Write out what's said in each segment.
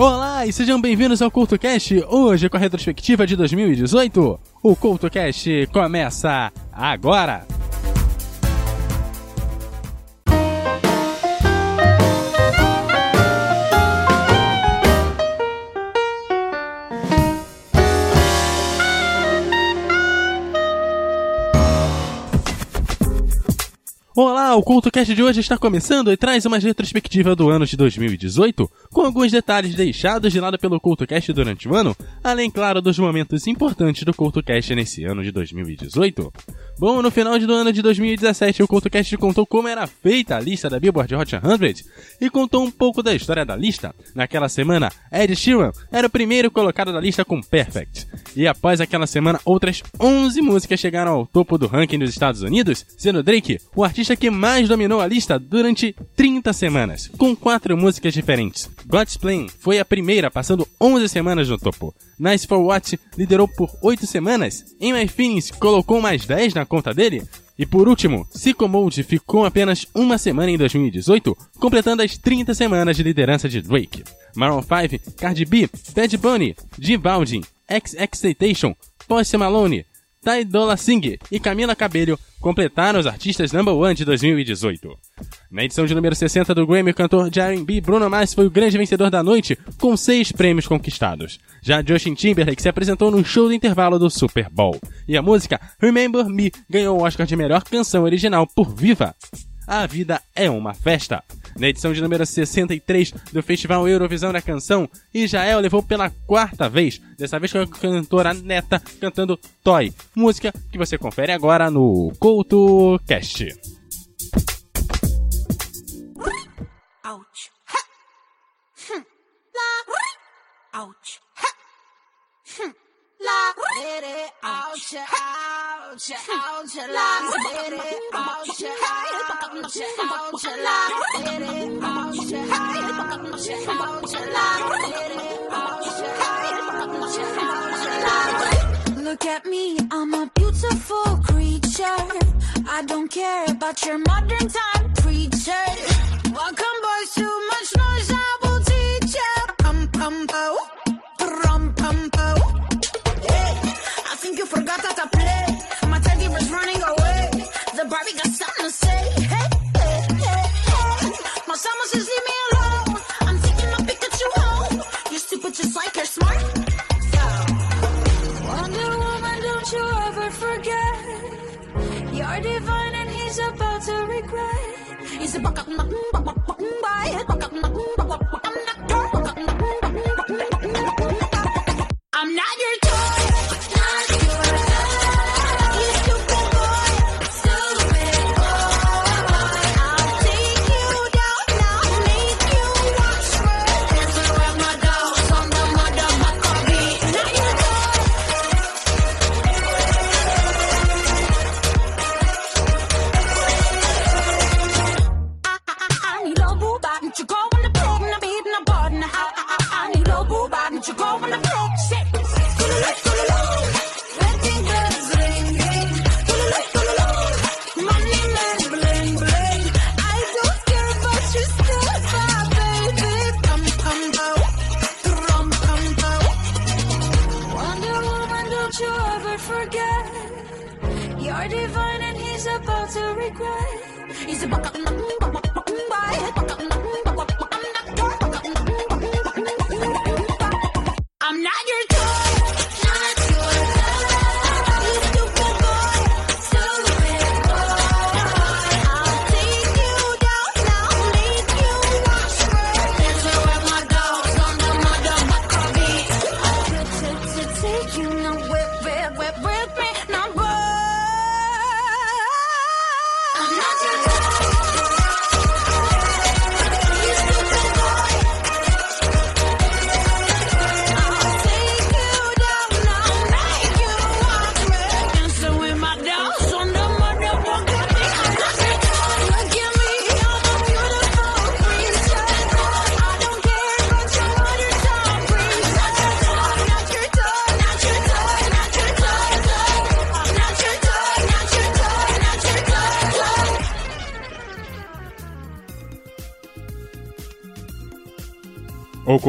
Olá e sejam bem-vindos ao CultoCast, hoje com a retrospectiva de 2018. O CultoCast começa agora! Olá, o CultoCast de hoje está começando e traz uma retrospectiva do ano de 2018, com alguns detalhes deixados de lado pelo CultoCast durante o ano, além, claro, dos momentos importantes do CultoCast nesse ano de 2018. Bom, no final do ano de 2017, o CultoCast contou como era feita a lista da Billboard Hot 100 e contou um pouco da história da lista. Naquela semana, Ed Sheeran era o primeiro colocado da lista com Perfect. E após aquela semana, outras 11 músicas chegaram ao topo do ranking dos Estados Unidos, sendo Drake o artista que mais dominou a lista durante 30 semanas, com quatro músicas diferentes. God's Plan foi a primeira, passando 11 semanas no topo. Nice for What liderou por 8 semanas. In My Feelings colocou mais 10 na conta dele. E por último, Psycho Mode ficou apenas uma semana em 2018, completando as 30 semanas de liderança de Drake. Maroon 5, Cardi B, Bad Bunny, G Balvin, XXXTentacion, Post Malone, Ty Dolla Singh e Camila Cabello completaram os artistas number one de 2018. Na edição de número 60 do Grammy, o cantor de R&B Bruno Mars foi o grande vencedor da noite, com seis prêmios conquistados. Já Justin Timberlake se apresentou no show do intervalo do Super Bowl. E a música Remember Me ganhou o Oscar de melhor canção original por Viva. A Vida é uma Festa. Na edição de número 63 do Festival Eurovisão da Canção, Israel levou pela quarta vez, dessa vez com a cantora Neta cantando Toy, música que você confere agora no CoutoCast. Ouch. Hm. Ouch. Hm. Look at me, I'm a beautiful creature. I don't care about your modern time preacher. Welcome, boys, too much. sa bangkak mak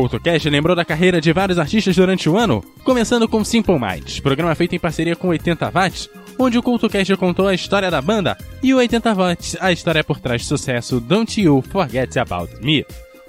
CoutoCast lembrou da carreira de vários artistas durante o ano, começando com Simple Minds, programa feito em parceria com 80 Watts, onde o CultoCast contou a história da banda e o 80 Watts a história por trás do sucesso Don't You Forget About Me.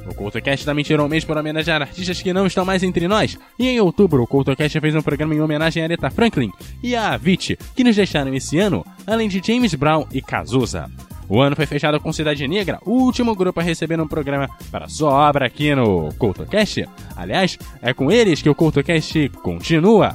O CultoCast também tirou um mês para homenagear artistas que não estão mais entre nós, e em outubro o CultoCast fez um programa em homenagem a Aretha Franklin e a Avicii, que nos deixaram esse ano, além de James Brown e Cazuza. O ano foi fechado com Cidade Negra, o último grupo a receber um programa para sua obra aqui no CultoCast. Aliás, é com eles que o CultoCast continua.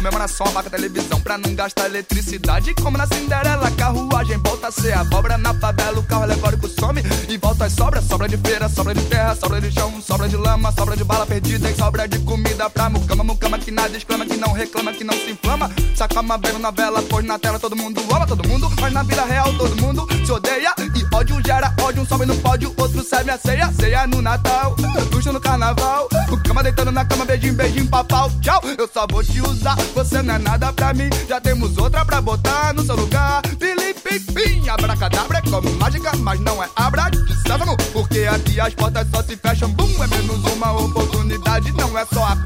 comemoração, abaca a televisão pra não gastar eletricidade. Como na Cinderela, carruagem volta a ser abóbora. Na favela, o carro alegórico some e volta as sobras. Sobra de feira, sobra de terra, sobra de chão, sobra de lama, sobra de bala perdida e sobra de comida pra mucama. Mucama que nada exclama, que não reclama, que não se inflama. Sacama vendo na vela, pois na tela todo mundo ama todo mundo. Mas na vida real todo mundo se odeia. E ódio gera um sobe no pódio, outro serve a ceia. Ceia no Natal, luxo no carnaval. O cama deitando na cama, beijinho, beijinho, papau. Tchau, eu só vou te usar. Você não é nada pra mim, já temos outra pra botar no seu lugar. Felipe, pim, abracadabra é como mágica, mas não é abra de sésamo. Porque aqui as portas só se fecham, bum, é menos uma oportunidade. Não é só a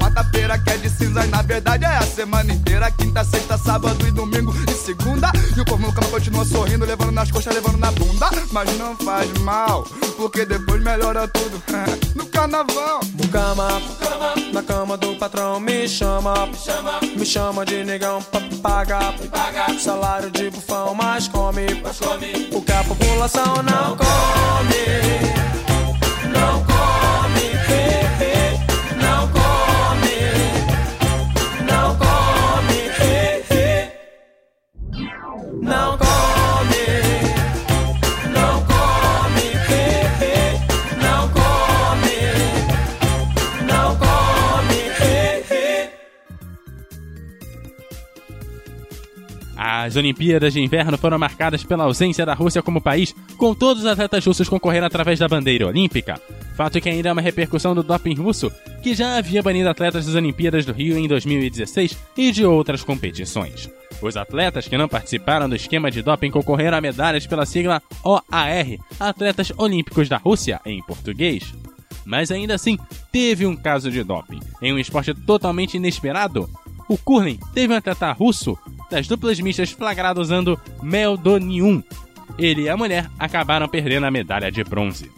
quarta-feira que é de cinzas, na verdade é a semana inteira. Quinta, sexta, sábado e domingo e segunda. E o povo no cama continua sorrindo, levando nas coxas, levando na bunda. Mas não faz mal, porque depois melhora tudo. no carnaval. Mucama, na cama do patrão me chama, me chama, me chama de negão pra pagar, pagar. Salário de bufão, mas come, mas come. O que a população não come, não come, As Olimpíadas de Inverno foram marcadas pela ausência da Rússia como país, com todos os atletas russos concorrendo através da bandeira olímpica. Fato que ainda é uma repercussão do doping russo, que já havia banido atletas das Olimpíadas do Rio em 2016 e de outras competições. Os atletas que não participaram do esquema de doping concorreram a medalhas pela sigla OAR, Atletas Olímpicos da Rússia, em português. Mas ainda assim, teve um caso de doping, em um esporte totalmente inesperado. O curling teve um atleta russo das duplas mistas flagrado usando meldonium. Ele e a mulher acabaram perdendo a medalha de bronze.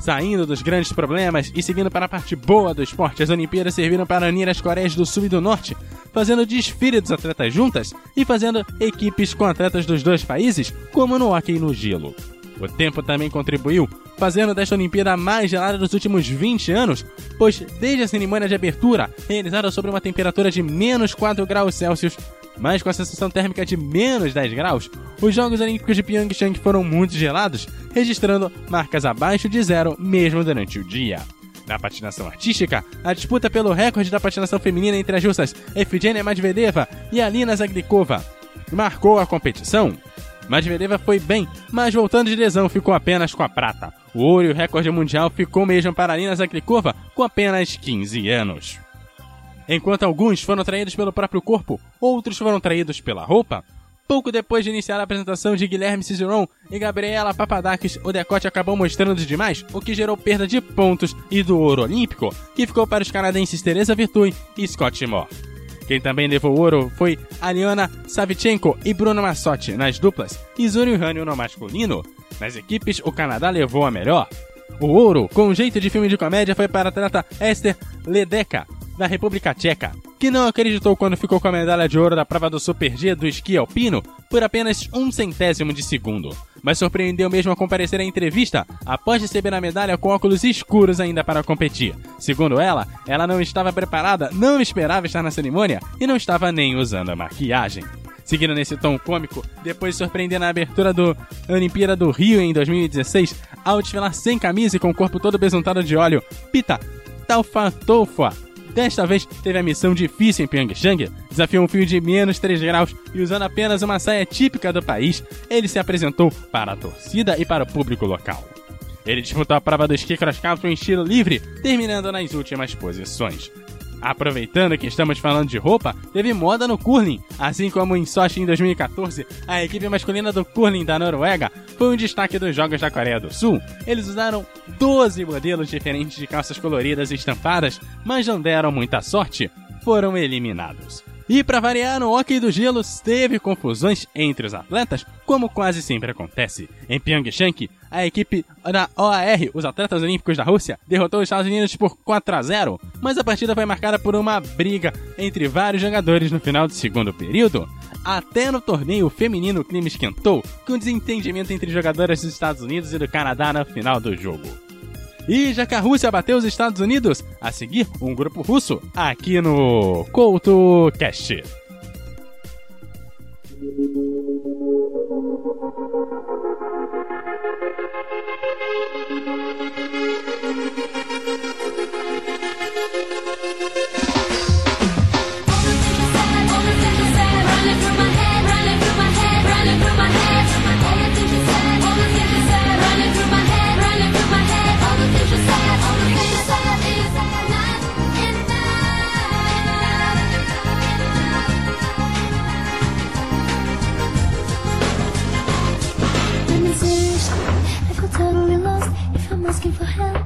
Saindo dos grandes problemas e seguindo para a parte boa do esporte, as Olimpíadas serviram para unir as Coreias do Sul e do Norte, fazendo desfile dos atletas juntas e fazendo equipes com atletas dos dois países, como no hockey no gelo. O tempo também contribuiu, fazendo desta Olimpíada a mais gelada dos últimos 20 anos, pois desde a cerimônia de abertura, realizada sobre uma temperatura de menos 4 graus Celsius, mas com a sensação térmica de menos 10 graus, os Jogos Olímpicos de Pyeongchang foram muito gelados, registrando marcas abaixo de zero mesmo durante o dia. Na patinação artística, a disputa pelo recorde da patinação feminina entre as russas Efigenia Medvedeva e Alina Zaglikova marcou a competição. Medvedev foi bem, mas voltando de lesão ficou apenas com a prata. O ouro e o recorde mundial ficou mesmo para Nina Zaklikova com apenas 15 anos. Enquanto alguns foram traídos pelo próprio corpo, outros foram traídos pela roupa, Pouco depois de iniciar a apresentação de Guilherme Cizeron e Gabriela Papadakis, o decote acabou mostrando demais, o que gerou perda de pontos e do ouro olímpico, que ficou para os canadenses Teresa Virtue e Scott Moore. Quem também levou ouro foi Aliana Savichenko e Bruno Massotti nas duplas e Zúrio Rânio no masculino. Nas equipes, o Canadá levou a melhor. O ouro, com jeito de filme de comédia, foi para a atleta Esther Ledeca, da República Tcheca, que não acreditou quando ficou com a medalha de ouro da prova do Super G do esqui alpino por apenas um centésimo de segundo. Mas surpreendeu mesmo a comparecer à entrevista após receber a medalha com óculos escuros ainda para competir. Segundo ela, ela não estava preparada, não esperava estar na cerimônia e não estava nem usando a maquiagem. Seguindo nesse tom cômico, depois de surpreender na abertura do Olimpíada do Rio em 2016, ao desfilar sem camisa e com o corpo todo besuntado de óleo, Pita Talfatofa Desta vez teve a missão difícil em Pyeongchang, desafiou um fio de menos 3 graus e usando apenas uma saia típica do país, ele se apresentou para a torcida e para o público local. Ele disputou a prova do esqui cross country em estilo livre, terminando nas últimas posições. Aproveitando que estamos falando de roupa, teve moda no curling. Assim como em Sochi em 2014, a equipe masculina do curling da Noruega foi um destaque dos Jogos da Coreia do Sul. Eles usaram 12 modelos diferentes de calças coloridas e estampadas, mas não deram muita sorte. Foram eliminados. E para variar, no hockey do gelo teve confusões entre os atletas, como quase sempre acontece. Em Pyeongchang, a equipe da OAR, os atletas olímpicos da Rússia, derrotou os Estados Unidos por 4 a 0, mas a partida foi marcada por uma briga entre vários jogadores no final do segundo período. Até no torneio feminino o clima esquentou, com desentendimento entre jogadoras dos Estados Unidos e do Canadá no final do jogo. E já que a Rússia bateu os Estados Unidos, a seguir um grupo russo aqui no CoutoCast. Do you see? Yes,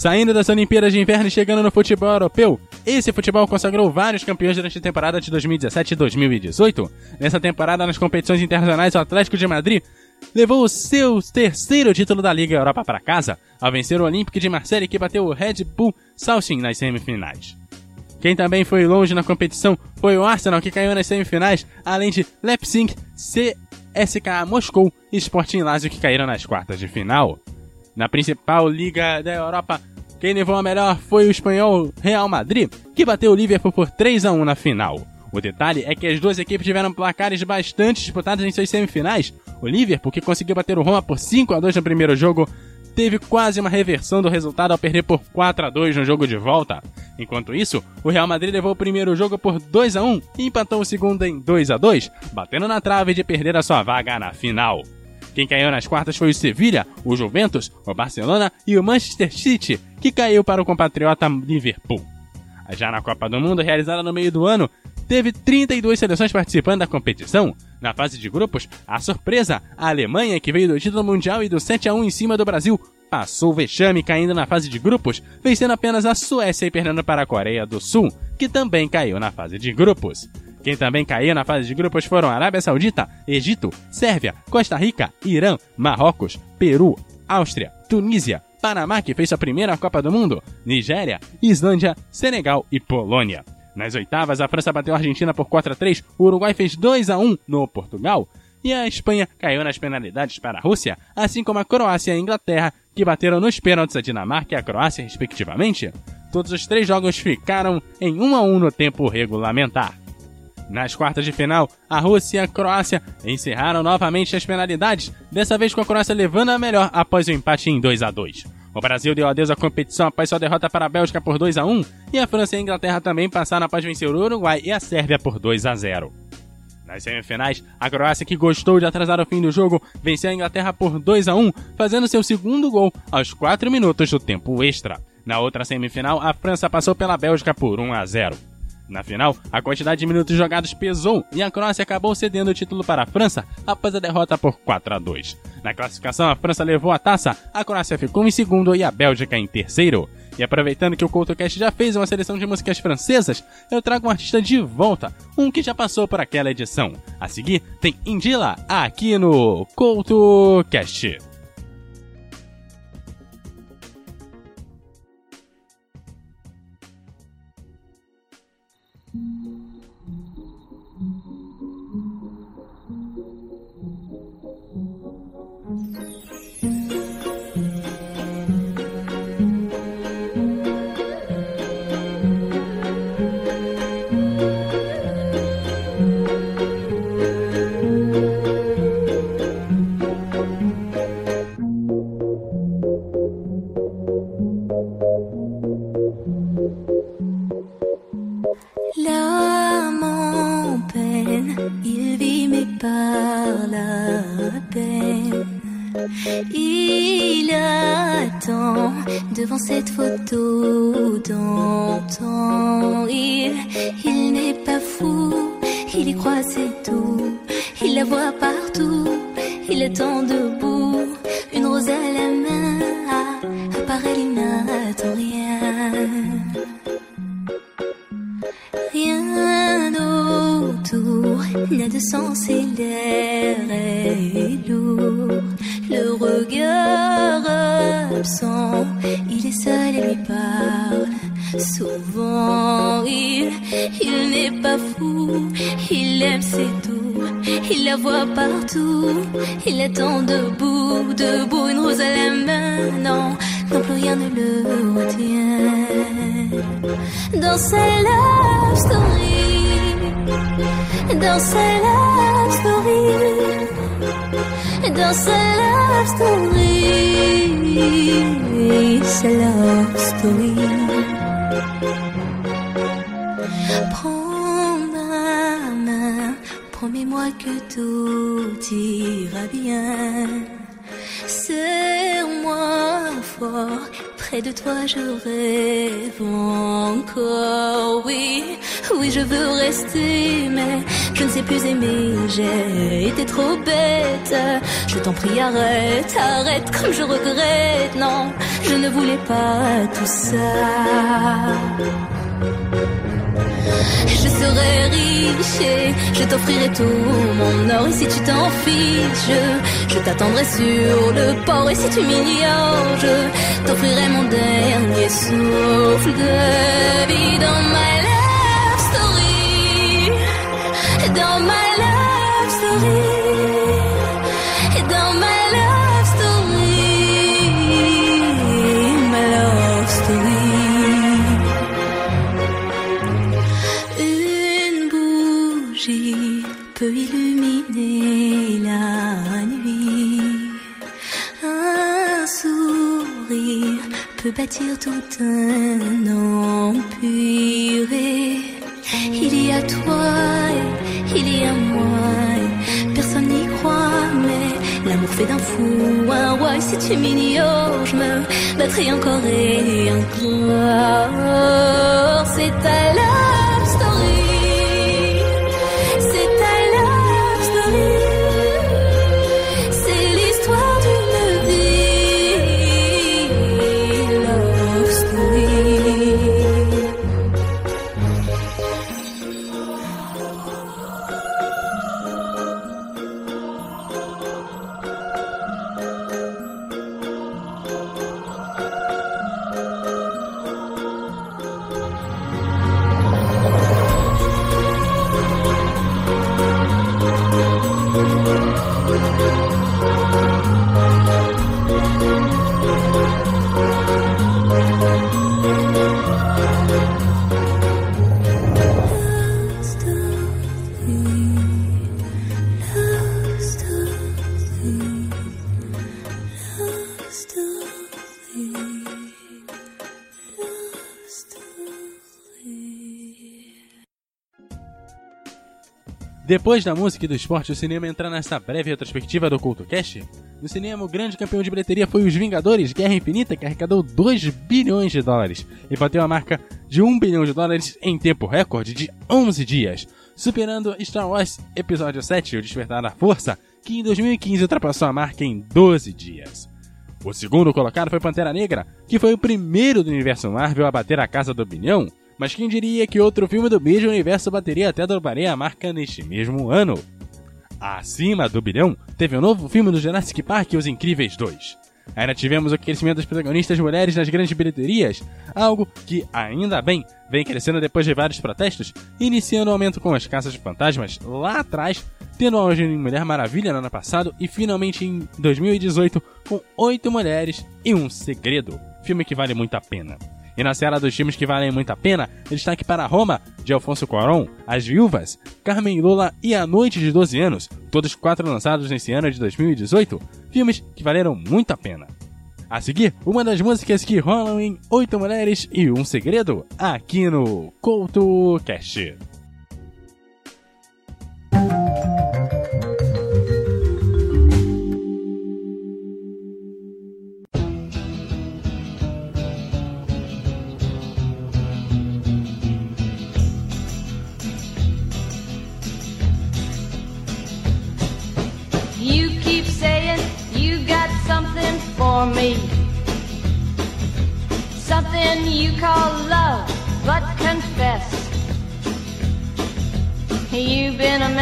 Saindo das Olimpíadas de Inverno e chegando no futebol europeu, esse futebol consagrou vários campeões durante a temporada de 2017 e 2018. Nessa temporada, nas competições internacionais, o Atlético de Madrid levou o seu terceiro título da Liga Europa para casa, ao vencer o Olympique de Marseille que bateu o Red Bull Salzburg nas semifinais. Quem também foi longe na competição foi o Arsenal, que caiu nas semifinais, além de Leipzig, CSKA Moscou e Sporting Lazio, que caíram nas quartas de final. Na principal liga da Europa, quem levou a melhor foi o espanhol Real Madrid, que bateu o Liverpool por 3 a 1 na final. O detalhe é que as duas equipes tiveram placares bastante disputados em suas semifinais. O Liverpool, que conseguiu bater o Roma por 5 a 2 no primeiro jogo, teve quase uma reversão do resultado ao perder por 4 a 2 no jogo de volta. Enquanto isso, o Real Madrid levou o primeiro jogo por 2 a 1 e empatou o segundo em 2 a 2, batendo na trave de perder a sua vaga na final. Quem caiu nas quartas foi o Sevilha, o Juventus, o Barcelona e o Manchester City, que caiu para o compatriota Liverpool. Já na Copa do Mundo, realizada no meio do ano, teve 32 seleções participando da competição. Na fase de grupos, a surpresa, a Alemanha, que veio do título mundial e do 7 a 1 em cima do Brasil, passou o vexame caindo na fase de grupos, vencendo apenas a Suécia e perdendo para a Coreia do Sul, que também caiu na fase de grupos. Quem também caiu na fase de grupos foram Arábia Saudita, Egito, Sérvia, Costa Rica, Irã, Marrocos, Peru, Áustria, Tunísia, Panamá, que fez sua primeira Copa do Mundo, Nigéria, Islândia, Senegal e Polônia. Nas oitavas, a França bateu a Argentina por 4 a 3, o Uruguai fez 2 a 1 no Portugal, e a Espanha caiu nas penalidades para a Rússia, assim como a Croácia e a Inglaterra, que bateram nos pênaltis a Dinamarca e a Croácia, respectivamente. Todos os três jogos ficaram em 1 a 1 no tempo regulamentar. Nas quartas de final, a Rússia e a Croácia encerraram novamente as penalidades, dessa vez com a Croácia levando a melhor após o empate em 2 a 2. O Brasil deu adeus à competição após sua derrota para a Bélgica por 2 a 1 e a França e a Inglaterra também passaram após vencer o Uruguai e a Sérvia por 2 a 0. Nas semifinais, a Croácia, que gostou de atrasar o fim do jogo, venceu a Inglaterra por 2 a 1, fazendo seu segundo gol aos 4 minutos do tempo extra. Na outra semifinal, a França passou pela Bélgica por 1 a 0. Na final, a quantidade de minutos jogados pesou e a Croácia acabou cedendo o título para a França após a derrota por 4 a 2. Na classificação, a França levou a taça, a Croácia ficou em segundo e a Bélgica em terceiro. E aproveitando que o CoutoCast já fez uma seleção de músicas francesas, eu trago um artista de volta, um que já passou por aquela edição. A seguir, tem Indila aqui no CoutoCast. Absent, il est seul et lui parle. Souvent, il, il n'est pas fou, il aime c'est tout. Il la voit partout, il attend debout, debout, une rose à la main. Non, non plus rien ne le retient. Dans sa love story, dans sa love story, dans sa love story, sa love story. Prends ma main, promets-moi que tout ira bien. Serre-moi fort, près de toi je rêve encore, oui, Oui, je veux rester, mais je ne sais plus aimer. J'ai été trop bête. Je t'en prie, arrête, arrête, comme je regrette. Non, je ne voulais pas tout ça. Je serai riche et je t'offrirai tout mon or. Et si tu t'en fiches, je, je t'attendrai sur le port. Et si tu m'ignores, je t'offrirai mon dernier souffle de vie dans my love story. Dans my love story. Peut bâtir tout un empire. Il y a toi, et il y a moi. Personne n'y croit, mais l'amour fait d'un fou un roi. Et si tu m'ignores, je me battrai encore et encore. C'est ta love Depois da música e do esporte, o cinema entra nessa breve retrospectiva do CultoCast. No cinema, o grande campeão de bilheteria foi Os Vingadores Guerra Infinita, que arrecadou 2 bilhões de dólares e bateu a marca de 1 bilhão de dólares em tempo recorde de 11 dias, superando Star Wars Episódio 7, O Despertar da Força, que em 2015 ultrapassou a marca em 12 dias. O segundo colocado foi Pantera Negra, que foi o primeiro do universo Marvel a bater a casa do bilhão, mas quem diria que outro filme do mesmo universo bateria até dobraria a marca neste mesmo ano? Acima do bilhão, teve um novo filme do Jurassic Park Os Incríveis 2. Ainda tivemos o crescimento das protagonistas mulheres nas grandes bilheterias, algo que, ainda bem, vem crescendo depois de vários protestos, iniciando o aumento com as Caças de Fantasmas lá atrás, tendo auge em Mulher Maravilha no ano passado e finalmente em 2018 com oito mulheres e um segredo, filme que vale muito a pena. E na seara dos filmes que valem muito a pena, destaque para Roma, de Alfonso Cuarón, As Viúvas, Carmen Lula e A Noite de 12 Anos, todos quatro lançados nesse ano de 2018, filmes que valeram muito a pena. A seguir, uma das músicas que rolam em Oito Mulheres e um Segredo, aqui no CoutoCast.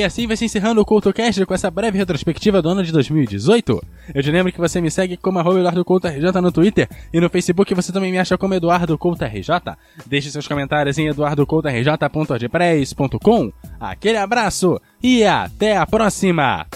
E assim vai se encerrando o CoutoCast com essa breve retrospectiva do ano de 2018. Eu te lembro que você me segue como arroba EduardoCoutoRJ no Twitter e no Facebook você também me acha como EduardoCoutoRJ. Deixe seus comentários em eduardocoutorj.ordpress.com. Aquele abraço e até a próxima!